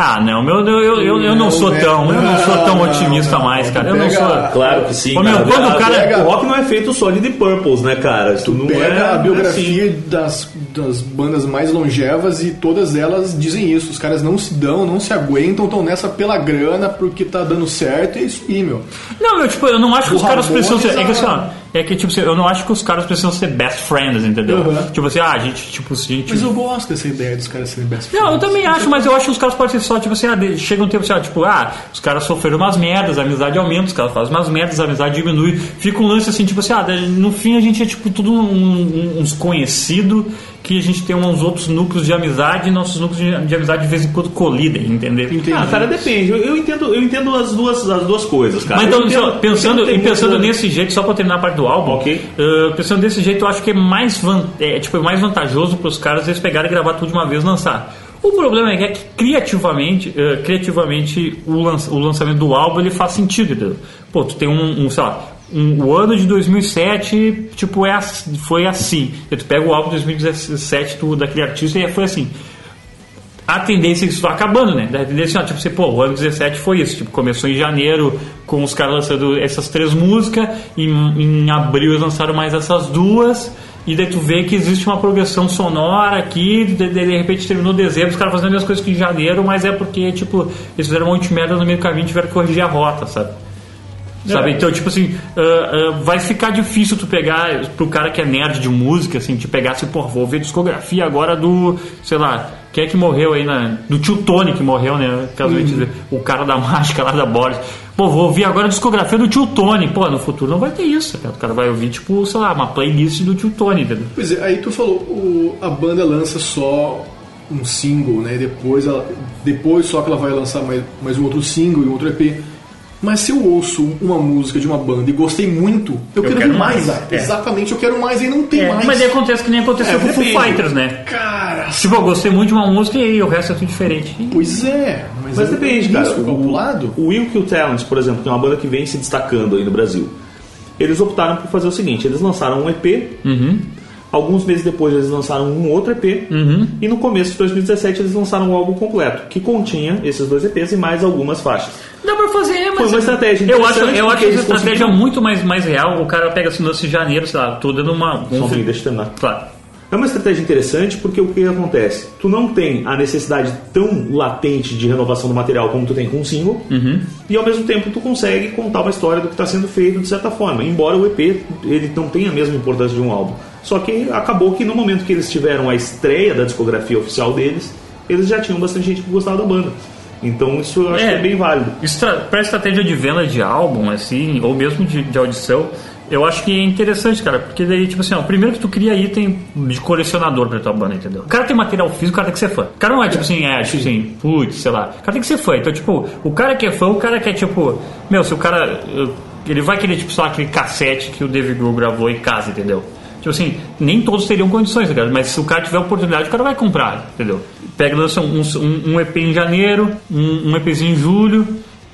Ah, não, meu, eu, eu, eu, eu não sou tão, eu não sou tão Não, otimista não, mais, cara. Eu não pega- sou. Claro que sim. Ô, meu, cara. quando o A- cara- O rock não é feito só de The Purples, né, cara? Tu não Pega é, a é biografia assim. das, das bandas mais longevas e todas elas dizem isso. Os caras não se dão, não se aguentam, estão nessa pela grana porque tá dando certo e é isso aí, meu. Não, eu, tipo, eu não acho que os caras Ramones, precisam ser. É que assim, ó. ah. É que, tipo, eu não acho que os caras precisam ser best friends, entendeu? Uhum. Tipo assim, ah, a gente, tipo, se a gente. Mas eu gosto dessa ideia dos caras serem best Não, eu friends. também acho, mas eu acho que os caras podem ser só, tipo assim, ah, chega um tempo assim, ah, tipo, ah, os caras sofreram umas merdas, a amizade aumenta, os caras fazem umas merdas, a amizade diminui. Fica um lance assim, tipo assim, ah, no fim a gente é tipo tudo um- um- uns conhecidos que a gente tem uns outros núcleos de amizade e nossos núcleos de, de amizade de vez em quando colidem, entendeu? Entendi. Ah, cara, depende. Eu, eu entendo, eu entendo as duas, as duas coisas, cara. Mas então, entendo- pensando, entendo e que pensando nesse jeito, só pra terminar a parte do álbum, Ok. uh, pensando desse jeito, eu acho que é mais, van- é, tipo, é mais vantajoso pros caras eles pegarem e gravar tudo de uma vez e lançar. O problema é que criativamente, uh, criativamente o, lança- o lançamento do álbum ele faz sentido, entendeu? Pô, tu tem um, um sei lá, um- o ano de 2007, tipo, é, foi assim. Tu pega o álbum de 2017 do, daquele artista e foi assim a tendência é que isso vai acabando, né? A tendência, ó, tipo, você, pô, o ano 17 foi isso. Tipo, começou em janeiro com os caras lançando essas três músicas, em, em abril eles lançaram mais essas duas, e daí tu vê que existe uma progressão sonora aqui, de, de, de repente terminou dezembro, os caras fazendo as mesmas coisas que em janeiro, mas é porque, tipo, eles fizeram um monte de merda no meio do caminho e tiveram que corrigir a rota, sabe? Sabe? É. Então, tipo assim, ah, ah, vai ficar difícil tu pegar, pro cara que é nerd de música, assim, te pegar assim, pô, vou ver discografia agora do, sei lá, quem é que morreu aí na. Do tio Tony que morreu, né? Casualmente, Uhum. o cara da mágica lá da Boris. Pô, vou ouvir agora a discografia do tio Tony. Pô, no futuro não vai ter isso, cara. O cara vai ouvir, tipo, sei lá, uma playlist do tio Tony, entendeu? Pois é, aí tu falou, o- a banda lança só um single, né? Depois, ela, depois só que ela vai lançar mais, mais um outro single e um outro EP. Mas se eu ouço uma música de uma banda e gostei muito, eu, quero, quero ver mais. mais. É. Exatamente, eu quero mais e não tem É, mais. mas aí acontece que nem aconteceu É, com o Foo. Fighters, né? Cara, Tipo, eu gostei muito de uma música e o resto é tudo diferente. pois é. Mas, Mas é depende, cara. Isso, calculado. O Will Kill Talent, por exemplo, que é uma banda que vem se destacando aí no Brasil. Eles optaram por fazer o seguinte: eles lançaram um EP. Alguns meses depois eles lançaram um outro EP. E no começo de 2017 eles lançaram um álbum completo, que continha esses dois EPs e mais algumas faixas. Dá pra fazer, mas. Foi uma estratégia Eu acho, eu acho essa estratégia conseguiram- muito mais, mais real. O cara pega assim, lance de janeiro, sei lá, tô dando uma. Só um deixa eu terminar. Claro. É uma estratégia interessante porque o que acontece? Tu não tem a necessidade tão latente de renovação do material como tu tem com um single, e ao mesmo tempo tu consegue contar uma história do que está sendo feito de certa forma. Embora o EP ele não tenha a mesma importância de um álbum. Só que acabou que no momento que eles tiveram a estreia da discografia oficial deles, eles já tinham bastante gente que gostava da banda. Então isso eu acho É. que é bem válido. Pra estratégia de venda de álbum, assim, ou mesmo de, de audição, eu acho que é interessante, cara, porque daí, tipo assim, ó, primeiro que tu cria item de colecionador pra tua banda, entendeu? O cara tem material físico, o cara tem que ser fã. O cara não é tipo assim, é, tipo assim, putz, sei lá. O cara tem que ser fã. Então, tipo, o cara que é fã, o cara que é tipo, meu, se o cara. Ele vai querer, tipo, lá, aquele cassete que o David Grohl gravou em casa, entendeu? Tipo assim, nem todos teriam condições, tá ligado? Mas se o cara tiver oportunidade, o cara vai comprar, entendeu? Pega lança um, um, um EP em janeiro, um, um EPzinho em julho,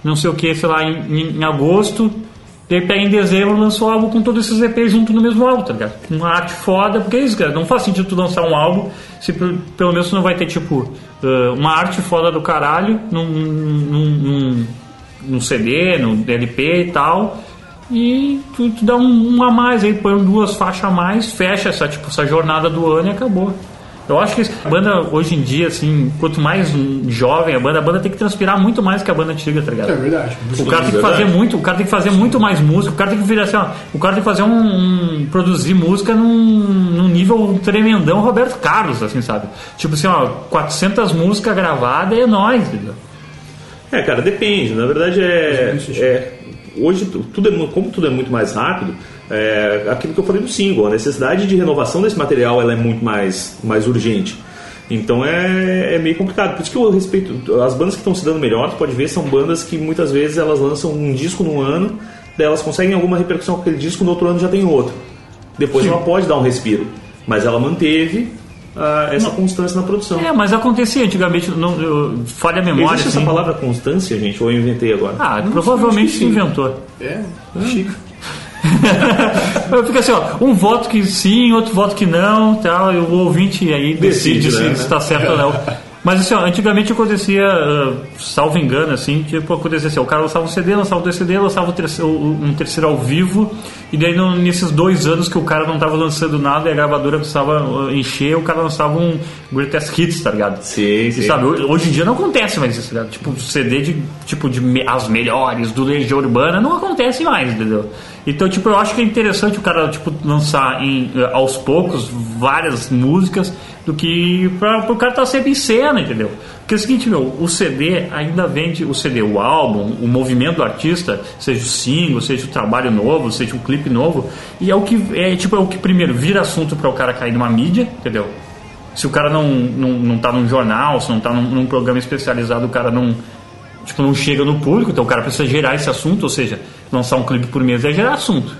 não sei o que, sei lá, em, em- agosto. Daí pega em dezembro lança o álbum com todos esses EPs junto no mesmo álbum, tá ligado? Uma arte foda, porque é isso, cara. Não faz sentido tu lançar um álbum se pe- pelo menos tu não vai ter, tipo, uma arte foda do caralho num, num, num, num CD, no LP e tal. E tu, tu dá um, um a mais aí, põe duas faixas a mais, fecha essa, tipo, essa jornada do ano e acabou. Eu acho que a banda hoje em dia, assim, quanto mais jovem a banda, a banda tem que transpirar muito mais que a banda antiga, tá ligado? É verdade. O cara tem que verdade. fazer muito, o cara tem que fazer muito mais música, o cara tem que virar assim, ó, o cara tem que fazer um, um- produzir música num, num nível tremendão Roberto Carlos, assim, sabe? Tipo assim, ó, 400 músicas gravadas é nóis, entendeu? É, cara, depende. Na verdade, é, é hoje tu- tudo é, como tudo é muito mais rápido, é aquilo que eu falei do single, a necessidade de renovação desse material ela é muito mais, mais urgente. Então é, é meio complicado. Por isso que eu respeito as bandas que estão se dando melhor. Tu pode ver são bandas que muitas vezes elas lançam um disco no ano, daí elas conseguem alguma repercussão com aquele disco, no outro ano já tem outro. Depois ela pode dar um respiro, mas ela manteve ah, essa constância na produção. É, mas acontecia antigamente, não, eu, falha a memória, Existe assim. essa palavra constância, gente, ou eu inventei agora? Ah, Não, provavelmente se sim. inventou. É, chique. Fica assim, ó, um voto que sim, outro voto que não, tal, e o ouvinte aí decide, Decide, se né? está certo ou não. Mas assim, ó, antigamente acontecia, ah, salvo engano, assim, tipo, acontecia assim, o cara lançava um CD, lançava dois CD, lançava um terceiro, um terceiro ao vivo, e daí no- nesses dois anos que o cara não estava lançando nada e a gravadora precisava ah, encher, o cara lançava um Greatest Hits, tá ligado? Sim, E sim. sabe, hoje hoje em dia não acontece mais isso, tá ligado? Tipo, CD de, tipo, de me- as melhores do Legião Urbana não acontece mais, entendeu? Então, tipo, eu acho que é interessante o cara, tipo, lançar em, eh, aos poucos várias músicas do que pra, pro cara estar sempre em cena, entendeu? Porque é o seguinte, meu, o CD ainda vende, o CD, o álbum, o movimento do artista, seja o single, seja o trabalho novo, seja um clipe novo, e é o que, é, tipo, é o que primeiro vira assunto para o cara cair numa mídia, entendeu? se o cara não, não, não tá num jornal, se não tá num, num programa especializado, o cara não, tipo, não chega no público, então o cara precisa gerar esse assunto, ou seja, lançar um clipe por mês é gerar assunto.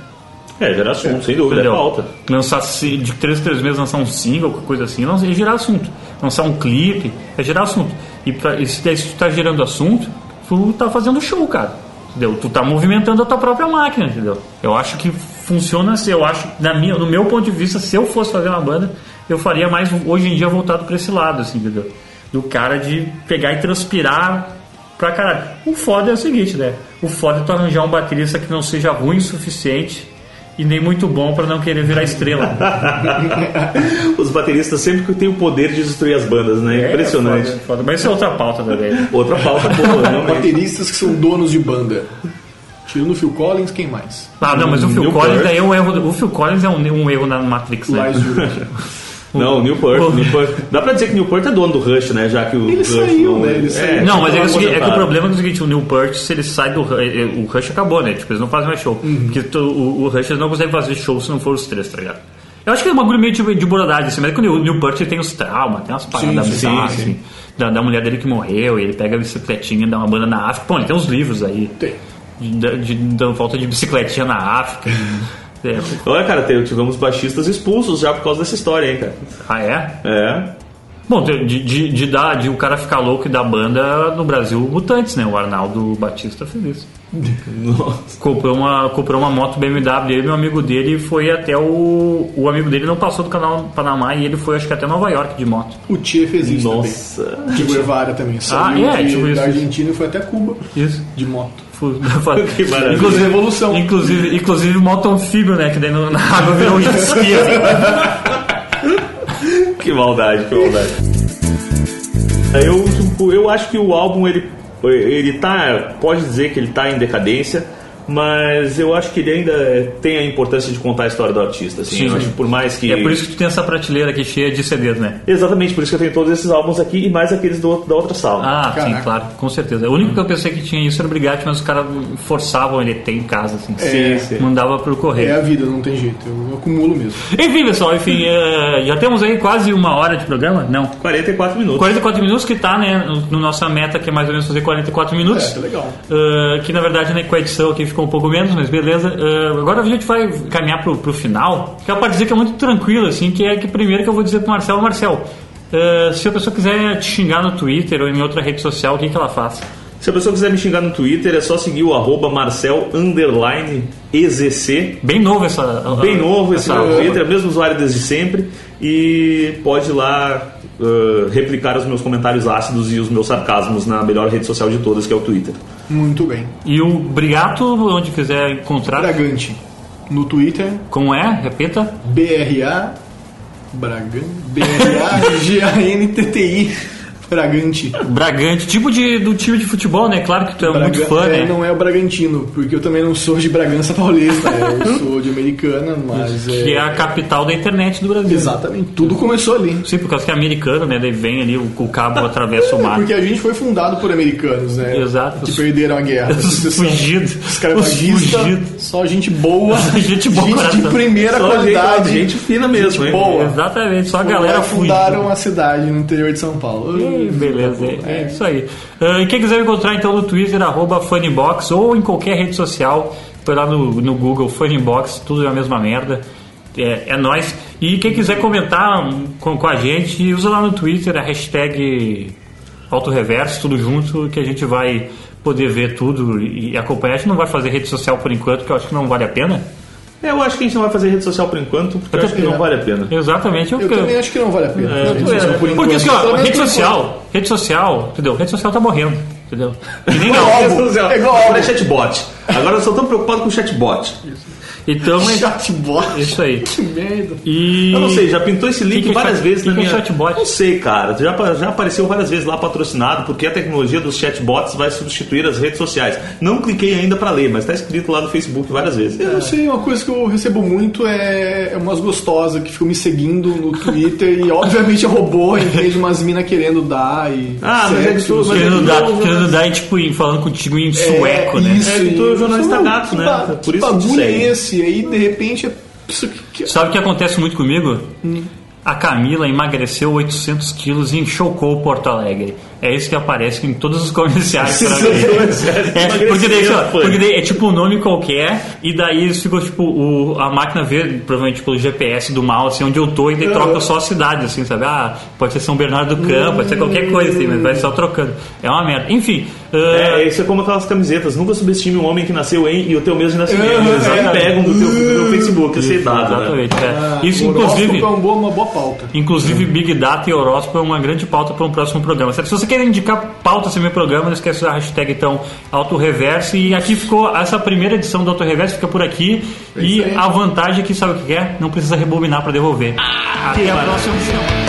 É, gera assunto, sem dúvida, é Entendeu? pauta. Lançar se- de 3 em 3 meses lançar um single, coisa assim, é gerar assunto. Lançar um clipe é gerar assunto. E, pra, e se, daí, se tu tá gerando assunto, tu tá fazendo show, cara. Entendeu? Tu tá movimentando a tua própria máquina, entendeu? Eu acho que funciona assim, eu acho, na minha, no meu ponto de vista, se eu fosse fazer uma banda, eu faria mais hoje em dia voltado pra esse lado, assim, entendeu? Do cara de pegar e transpirar pra caralho. O foda é o seguinte, né? O foda é tu arranjar um baterista que não seja ruim o suficiente e nem muito bom pra não querer virar estrela. Os bateristas sempre têm o poder de destruir as bandas, né? Impressionante. É, foda, foda. Mas isso é outra pauta também. Outra pauta boa, realmente. Bateristas que são donos de banda. Tirando o Phil Collins, quem mais? Ah, não, mas o Phil Neil Collins é um erro. O Phil Collins é um, um erro na Matrix, né? Ulrich. Não, Newport, O- Newport. Dá pra dizer que Newport é dono do Rush, né? Já que o Ele Rush saiu, não, né? Ele saiu. Não, mas é, que é seguinte, é que o problema é o seguinte, o Neil Peart, se ele sai do eh, o Rush acabou, né? Tipo, eles não fazem mais show. Porque tu- o, o Rush eles não conseguem fazer show se não for os três, tá ligado? Eu acho que é um bagulho meio de, de borodade, assim, mas é que o ele tem os traumas, tem umas paradas sim, bizarras, sim. assim, da, da mulher dele que morreu, e ele pega a bicicletinha, dá uma banda na África. Pô, ele tem uns livros aí. Tem. de, de, de volta de bicicletinha na África. É. Olha, cara, tivemos baixistas expulsos já por causa dessa história, hein, cara. Ah, é? É. Bom, de, de, de dar, de o cara ficar louco e da banda no Brasil, Mutantes, né? O Arnaldo Batista fez isso. Nossa. Comprou uma, comprou uma moto BMW e meu amigo dele foi até o. O amigo dele não passou do canal Panamá e ele foi acho que até Nova York de moto. O Tchê fez isso Nossa. também. De Guevara também. Saiu é, de- tipo isso. da Argentina e foi até Cuba Isso. de moto. Inclusive, Revolução. Inclusive, inclusive moto anfíbio, né? Que daí na água virou um jet ski. assim. Que maldade, que maldade. Eu, tipo, eu acho que o álbum ele, ele tá. Pode dizer que ele tá em decadência, mas eu acho que ele ainda tem a importância de contar a história do artista. Assim, Sim, eu sim. acho que por mais que. É por isso que tu tem essa prateleira aqui cheia de CDs, né? Exatamente, por isso que eu tenho todos esses álbuns aqui e mais aqueles do, da outra sala. Ah, sim, Caraca. claro, com certeza. O único que eu pensei que tinha isso era o Brigatti, mas os caras forçavam ele ter em casa, assim. Sim, sim. Mandava pro correio. É a vida, não tem jeito. Eu acumulo mesmo. Enfim, pessoal, enfim, eh, já temos aí quase uma hora de programa? Não. 44 minutos. 44 minutos que tá, né, no, no nossa meta, que é mais ou menos fazer 44 minutos. É, tá legal. Uh, que na verdade né, com a edição aqui ficou um pouco menos, mas beleza. Uh, agora a gente vai caminhar pro, pro final, que é para dizer que é muito tranquilo, assim, que é que primeiro que eu vou dizer pro Marcelo, Marcel, uh, se a pessoa quiser te xingar no Twitter ou em outra rede social, o que, que ela faz? Se a pessoa quiser me xingar no Twitter, é só seguir o arroba Marcel underline EZC. Bem novo essa. Bem novo esse meu. Twitter, é o mesmo usuário desde sempre. E pode ir lá uh, replicar os meus comentários ácidos e os meus sarcasmos na melhor rede social de todas, que é o Twitter. Muito bem. E o Brigato, onde quiser encontrar, Bragante. No Twitter, como é? Repita. BRA. Bragan. B-R-A-G-A-N-T-T-I. Bragante. Bragante, tipo de, do time de futebol, né? Claro que tu é muito Braga- fã, é, né? Não é o Bragantino, porque eu também não sou de Bragança Paulista, né? eu sou de Americana, mas é... Que é a capital da internet do Brasil. Exatamente, tudo começou ali. Sim, por causa que é americano, né? Daí vem ali, o, o cabo atravessa o mar. Porque a gente foi fundado por americanos, né? Exato. Que perderam a guerra. Os fugidos. Os escravagistas, fugidos. só gente boa, Gente boa, de coração. primeira Só qualidade. gente, gente fina mesmo, Gente hein? boa. Exatamente, só a galera e fugiu. fundaram a cidade no interior de São Paulo. Beleza, é, é isso aí. E quem quiser me encontrar então no Twitter, arroba Funnybox, ou em qualquer rede social, foi lá no, no Google Funnybox, tudo é a mesma merda. É, é nóis. E quem quiser comentar com, com a gente, usa lá no Twitter a hashtag Autoreverso, tudo junto, que a gente vai poder ver tudo e acompanhar. A gente não vai fazer rede social por enquanto, porque eu acho que não vale a pena. É, Eu acho que a gente não vai fazer rede social por enquanto, porque eu acho que não vale a pena. Exatamente. Eu que- também acho que não vale a pena. É, Rede social, é, por porque assim, ó, rede social, rede social, entendeu? Rede social tá morrendo, entendeu? Que nem Igual não. álbum. Rede social. É igual Agora álbum. é chatbot. Agora eu sou tão preocupado com o chatbot. Então é Chatbot. isso aí. Que merda. E Eu não sei, já pintou esse link Que que é várias chat- vezes que na que é minha. chatbot? Não sei, cara. Já, já apareceu várias vezes lá patrocinado, porque a tecnologia dos chatbots vai substituir as redes sociais. Não cliquei ainda pra ler, mas tá escrito lá no Facebook várias vezes. Eu não sei, uma coisa que eu recebo muito é, é umas gostosas que ficam me seguindo no Twitter e obviamente é robô em vez de umas minas querendo dar e. Ah, mas é de tudo, mas querendo é dar, querendo dar e, tipo, falando contigo em sueco, né? Isso, É tu é jornalista gato, né? ba- Por que isso que bagulho é esse? E aí, de repente, é. Sabe o que acontece muito comigo? A Camila emagreceu 800 quilos e enxocou Porto Alegre. É isso que aparece em todos os comerciais. É, porque, daí, ó, porque daí é tipo um nome qualquer e daí ficam tipo o, a máquina vê provavelmente pelo GPS do mal assim onde eu tô e daí troca só a cidade assim sabe ah pode ser São Bernardo do Campo pode ser qualquer coisa assim mas vai só trocando é uma merda enfim ah, É, isso é como aquelas camisetas. Nunca subestime um homem que nasceu em e o teu mês de nascimento. Eles é. pegam do teu, do teu Facebook, esse dado, né? exatamente é. Ah, isso inclusive é uma boa, uma boa pauta. Inclusive, Big Data e horóscopo é uma grande pauta para um próximo programa. certo? Se você quer indicar pauta esse meu programa, não esquece da hashtag então AutoReverso. E aqui ficou essa primeira edição do AutoReverso, fica por aqui. É e a vantagem é que sabe o que é? Não precisa rebobinar para devolver. Até a próxima edição.